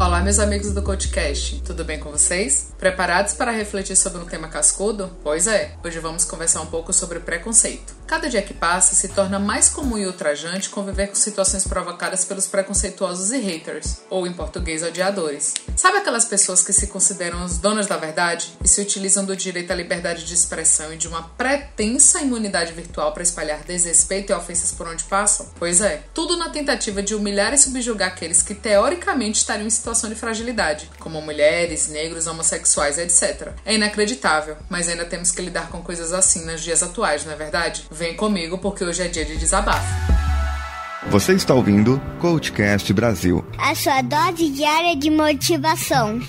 Olá, meus amigos do CoachCast, tudo bem com vocês? Preparados para refletir sobre um tema cascudo? Pois é, hoje vamos conversar um pouco sobre preconceito. Cada dia que passa, se torna mais comum e ultrajante conviver com situações provocadas pelos preconceituosos e haters, ou em português, odiadores. Sabe aquelas pessoas que se consideram as donas da verdade e se utilizam do direito à liberdade de expressão e de uma pretensa imunidade virtual para espalhar desrespeito e ofensas por onde passam? Pois é, tudo na tentativa de humilhar e subjugar aqueles que teoricamente estariam em situação de fragilidade, como mulheres, negros, homossexuais, etc. É inacreditável, mas ainda temos que lidar com coisas assim nos dias atuais, não é verdade? Vem comigo porque hoje é dia de desabafo. Você está ouvindo Coachcast Brasil. A sua dose diária de motivação.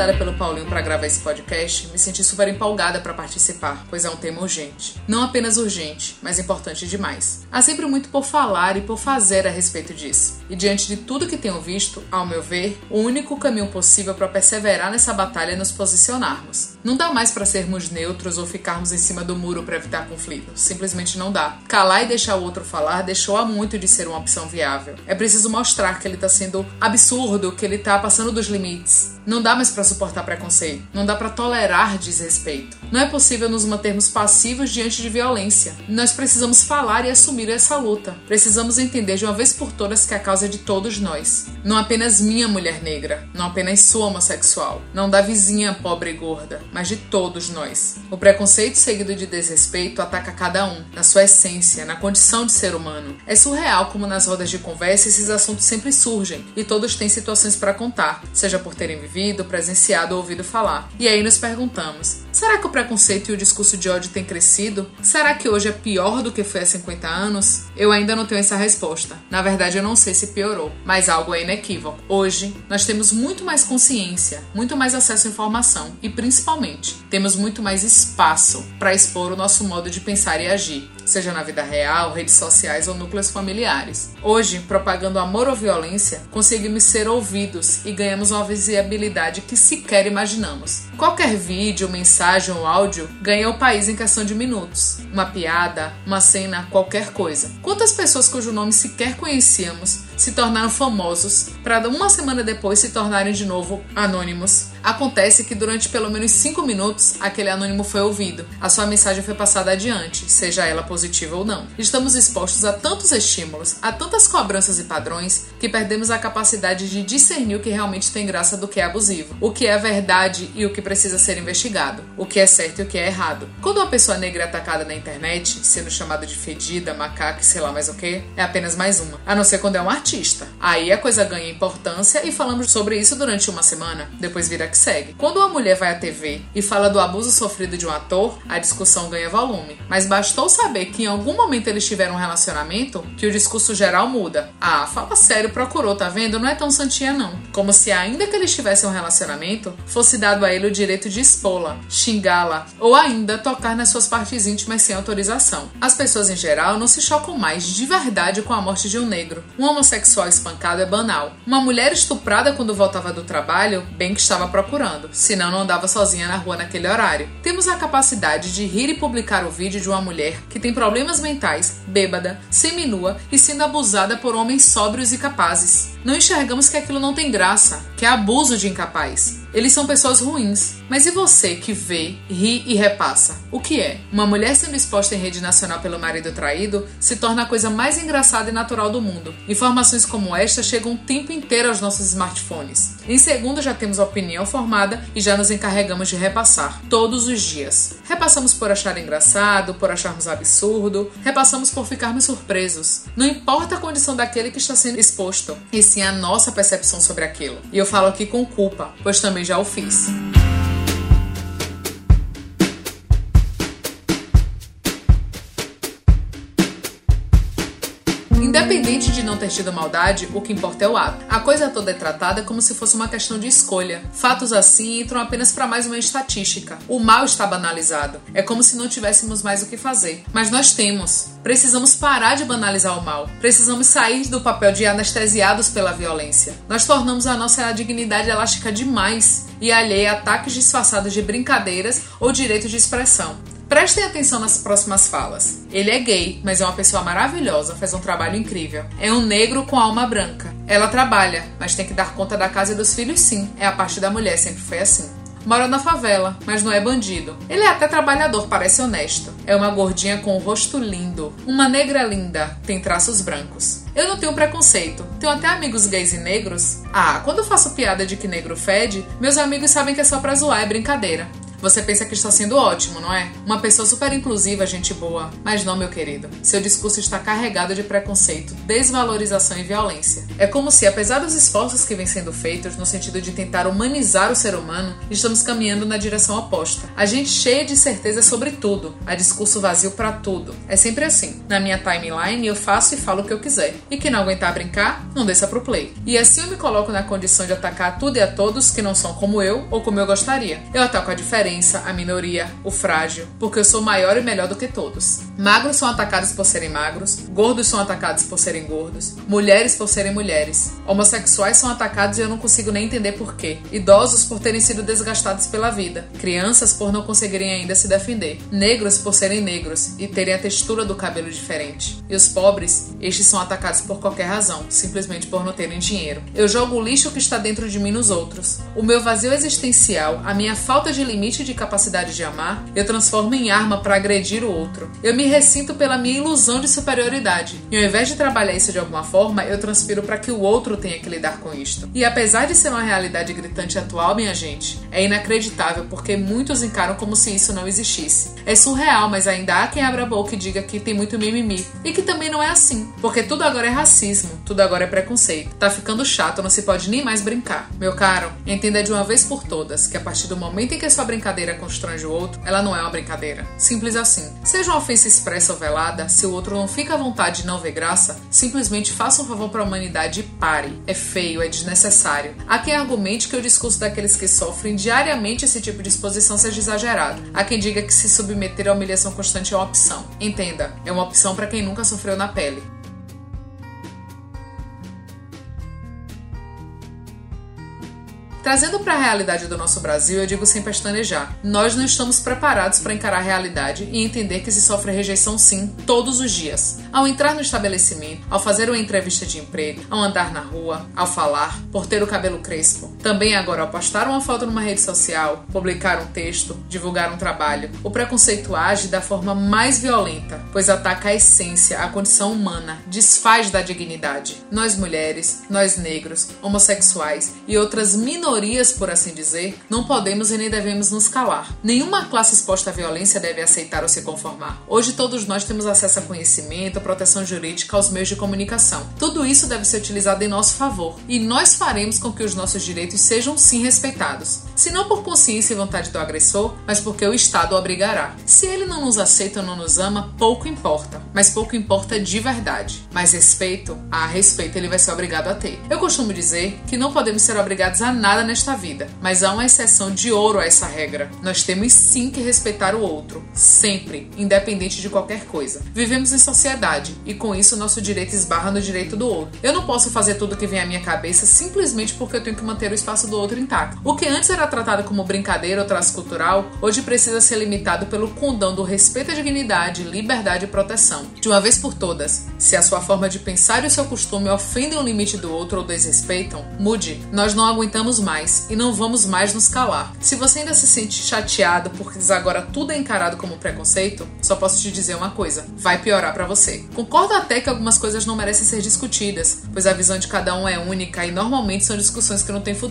Convidada pelo Paulinho para gravar esse podcast, me senti super empolgada para participar, pois é um tema urgente. Não apenas urgente, mas importante demais. Há sempre muito por falar e por fazer a respeito disso. E diante de tudo que tenho visto, ao meu ver, o único caminho possível para perseverar nessa batalha é nos posicionarmos. Não dá mais para sermos neutros ou ficarmos em cima do muro para evitar conflito. Simplesmente não dá. Calar e deixar o outro falar deixou há muito de ser uma opção viável. É preciso mostrar que ele está sendo absurdo, que ele está passando dos limites. Não dá mais para suportar preconceito. Não dá para tolerar desrespeito. Não é possível nos mantermos passivos diante de violência. Nós precisamos falar e assumir essa luta. Precisamos entender de uma vez por todas que a causa é de todos nós. Não apenas minha mulher negra, não apenas sua homossexual, não da vizinha pobre e gorda, mas de todos nós. O preconceito seguido de desrespeito ataca cada um, na sua essência, na condição de ser humano. É surreal como nas rodas de conversa esses assuntos sempre surgem e todos têm situações para contar, seja por terem vivido, presenciado ou ouvido falar. E aí nos perguntamos: será que o preconceito e o discurso de ódio têm crescido? Será que hoje é pior do que foi há 50 anos? Eu ainda não tenho essa resposta. Na verdade, eu não sei se piorou, mas algo é inequívoco. Hoje, nós temos muito mais consciência, muito mais acesso à informação e, principalmente, temos muito mais espaço para expor o nosso modo de pensar e agir seja na vida real, redes sociais ou núcleos familiares. Hoje, propagando amor ou violência, conseguimos ser ouvidos e ganhamos uma visibilidade que sequer imaginamos. Qualquer vídeo, mensagem ou áudio ganha o país em questão de minutos. Uma piada, uma cena, qualquer coisa. Quantas pessoas cujo nome sequer conhecíamos se tornaram famosos para uma semana depois se tornarem de novo anônimos? Acontece que durante pelo menos 5 minutos aquele anônimo foi ouvido, a sua mensagem foi passada adiante, seja ela positiva ou não. Estamos expostos a tantos estímulos, a tantas cobranças e padrões, que perdemos a capacidade de discernir o que realmente tem graça do que é abusivo, o que é verdade e o que precisa ser investigado, o que é certo e o que é errado. Quando uma pessoa negra é atacada na internet, sendo chamada de fedida, macaca sei lá mais o que, é apenas mais uma, a não ser quando é um artista. Aí a coisa ganha importância e falamos sobre isso durante uma semana, depois vira que segue. Quando uma mulher vai à TV e fala do abuso sofrido de um ator, a discussão ganha volume. Mas bastou saber que em algum momento eles tiveram um relacionamento que o discurso geral muda. Ah, fala sério, procurou, tá vendo? Não é tão santinha não. Como se ainda que eles tivessem um relacionamento, fosse dado a ele o direito de expô-la, xingá-la ou ainda tocar nas suas partes íntimas sem autorização. As pessoas em geral não se chocam mais de verdade com a morte de um negro. Um homossexual espancado é banal. Uma mulher estuprada quando voltava do trabalho, bem que estava procurando, senão não andava sozinha na rua naquele horário. Temos a capacidade de rir e publicar o vídeo de uma mulher que tem problemas mentais, bêbada, seminua e sendo abusada por homens sóbrios e capazes. Não enxergamos que aquilo não tem graça, que é abuso de incapaz. Eles são pessoas ruins. Mas e você que vê, ri e repassa? O que é? Uma mulher sendo exposta em rede nacional pelo marido traído se torna a coisa mais engraçada e natural do mundo. Informações como esta chegam o tempo inteiro aos nossos smartphones. Em segundo já temos a opinião formada e já nos encarregamos de repassar, todos os dias. Repassamos por achar engraçado, por acharmos absurdo, repassamos por ficarmos surpresos. Não importa a condição daquele que está sendo exposto, e sim a nossa percepção sobre aquilo. E eu falo aqui com culpa, pois também já o fiz. Independente de não ter tido maldade, o que importa é o ato. A coisa toda é tratada como se fosse uma questão de escolha. Fatos assim entram apenas para mais uma estatística. O mal está banalizado. É como se não tivéssemos mais o que fazer. Mas nós temos. Precisamos parar de banalizar o mal. Precisamos sair do papel de anestesiados pela violência. Nós tornamos a nossa dignidade elástica demais e alheia a ataques disfarçados de brincadeiras ou direito de expressão. Prestem atenção nas próximas falas. Ele é gay, mas é uma pessoa maravilhosa, faz um trabalho incrível. É um negro com alma branca. Ela trabalha, mas tem que dar conta da casa e dos filhos sim. É a parte da mulher, sempre foi assim. Mora na favela, mas não é bandido. Ele é até trabalhador, parece honesto. É uma gordinha com o rosto lindo. Uma negra linda, tem traços brancos. Eu não tenho preconceito. Tenho até amigos gays e negros. Ah, quando eu faço piada de que negro fede, meus amigos sabem que é só pra zoar, é brincadeira. Você pensa que está sendo ótimo, não é? Uma pessoa super inclusiva, gente boa. Mas não, meu querido. Seu discurso está carregado de preconceito, desvalorização e violência. É como se, apesar dos esforços que vêm sendo feitos no sentido de tentar humanizar o ser humano, estamos caminhando na direção oposta. A gente cheia de certeza sobre tudo, a discurso vazio para tudo. É sempre assim. Na minha timeline eu faço e falo o que eu quiser. E quem não aguentar brincar, não desça pro play. E assim eu me coloco na condição de atacar tudo e a todos que não são como eu ou como eu gostaria. Eu ataco a diferença diferença, a minoria, o frágil, porque eu sou maior e melhor do que todos. Magros são atacados por serem magros, gordos são atacados por serem gordos, mulheres por serem mulheres, homossexuais são atacados e eu não consigo nem entender porquê, idosos por terem sido desgastados pela vida, crianças por não conseguirem ainda se defender, negros por serem negros e terem a textura do cabelo diferente, e os pobres, estes são atacados por qualquer razão, simplesmente por não terem dinheiro. Eu jogo o lixo que está dentro de mim nos outros. O meu vazio existencial, a minha falta de limite de capacidade de amar, eu transformo em arma para agredir o outro. Eu me ressinto pela minha ilusão de superioridade. E ao invés de trabalhar isso de alguma forma, eu transpiro para que o outro tenha que lidar com isto. E apesar de ser uma realidade gritante atual, minha gente, é inacreditável porque muitos encaram como se isso não existisse. É surreal, mas ainda há quem abra a boca e diga que tem muito mimimi. E que também não é assim, porque tudo agora é racismo, tudo agora é preconceito. Tá ficando chato, não se pode nem mais brincar. Meu caro, entenda de uma vez por todas que a partir do momento em que sua brincadeira brincadeira constrange o outro, ela não é uma brincadeira. Simples assim. Seja uma ofensa expressa ou velada, se o outro não fica à vontade de não ver graça, simplesmente faça um favor para a humanidade e pare. É feio, é desnecessário. Há quem argumente que o discurso daqueles que sofrem diariamente esse tipo de exposição seja exagerado. Há quem diga que se submeter à humilhação constante é uma opção. Entenda, é uma opção para quem nunca sofreu na pele. Trazendo para a realidade do nosso Brasil, eu digo sem pestanejar: nós não estamos preparados para encarar a realidade e entender que se sofre rejeição sim, todos os dias. Ao entrar no estabelecimento, ao fazer uma entrevista de emprego, ao andar na rua, ao falar, por ter o cabelo crespo. Também agora ao postar uma foto numa rede social, publicar um texto, divulgar um trabalho. O preconceito age da forma mais violenta, pois ataca a essência, a condição humana, desfaz da dignidade. Nós mulheres, nós negros, homossexuais e outras minorias por assim dizer, não podemos e nem devemos nos calar. Nenhuma classe exposta à violência deve aceitar ou se conformar. Hoje todos nós temos acesso a conhecimento, proteção jurídica, aos meios de comunicação. Tudo isso deve ser utilizado em nosso favor e nós faremos com que os nossos direitos sejam sim respeitados. Se não por consciência e vontade do agressor, mas porque o Estado obrigará. Se ele não nos aceita ou não nos ama, pouco importa. Mas pouco importa de verdade. Mas respeito, a respeito ele vai ser obrigado a ter. Eu costumo dizer que não podemos ser obrigados a nada nesta vida, mas há uma exceção de ouro a essa regra. Nós temos sim que respeitar o outro, sempre, independente de qualquer coisa. Vivemos em sociedade e com isso nosso direito esbarra no direito do outro. Eu não posso fazer tudo que vem à minha cabeça simplesmente porque eu tenho que manter o espaço do outro intacto. O que antes era tratado como brincadeira ou traço cultural, hoje precisa ser limitado pelo condão do respeito à dignidade, liberdade e proteção. De uma vez por todas, se a sua forma de pensar e o seu costume ofendem o limite do outro ou desrespeitam, mude. Nós não aguentamos mais e não vamos mais nos calar. Se você ainda se sente chateado porque agora tudo é encarado como preconceito, só posso te dizer uma coisa: vai piorar para você. Concordo até que algumas coisas não merecem ser discutidas, pois a visão de cada um é única e normalmente são discussões que não têm futuro.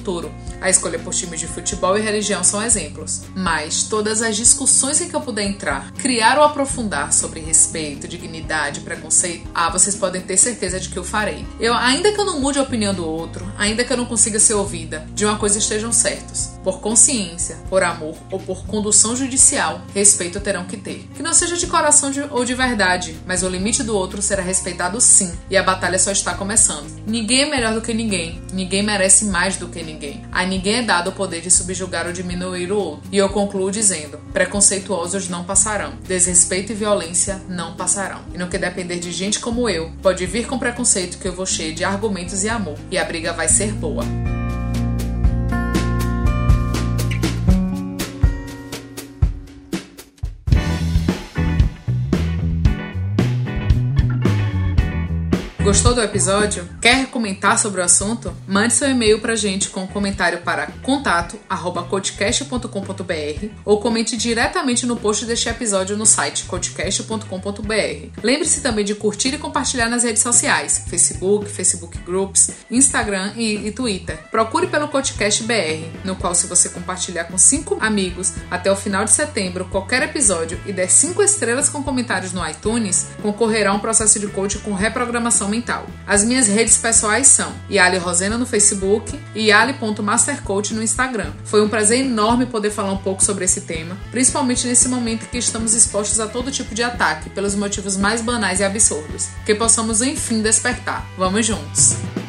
A escolha por times de futebol e religião são exemplos. Mas todas as discussões em que eu puder entrar, criar ou aprofundar sobre respeito, dignidade, preconceito, ah, vocês podem ter certeza de que eu farei. Eu, ainda que eu não mude a opinião do outro, ainda que eu não consiga ser ouvida, de uma coisa estejam certos: por consciência, por amor ou por condução judicial, respeito terão que ter. Que não seja de coração de, ou de verdade, mas o limite do outro será respeitado sim, e a batalha só está começando. Ninguém é melhor do que ninguém, ninguém merece mais do que ninguém. A ninguém é dado o poder de subjugar ou diminuir o outro. E eu concluo dizendo: preconceituosos não passarão, desrespeito e violência não passarão. E no que depender de gente como eu, pode vir com preconceito que eu vou cheio de argumentos e amor, e a briga vai ser boa. Gostou do episódio? Quer comentar sobre o assunto? Mande seu e-mail pra gente com um comentário para contato@codcast.com.br ou comente diretamente no post deste episódio no site codcast.com.br. Lembre-se também de curtir e compartilhar nas redes sociais: Facebook, Facebook Groups, Instagram e, e Twitter. Procure pelo Codcast BR, no qual se você compartilhar com cinco amigos até o final de setembro qualquer episódio e der cinco estrelas com comentários no iTunes, concorrerá a um processo de coaching com reprogramação mental mental. As minhas redes pessoais são Yali Rosena no Facebook e yali.mastercoach no Instagram. Foi um prazer enorme poder falar um pouco sobre esse tema, principalmente nesse momento que estamos expostos a todo tipo de ataque pelos motivos mais banais e absurdos. Que possamos enfim despertar. Vamos juntos!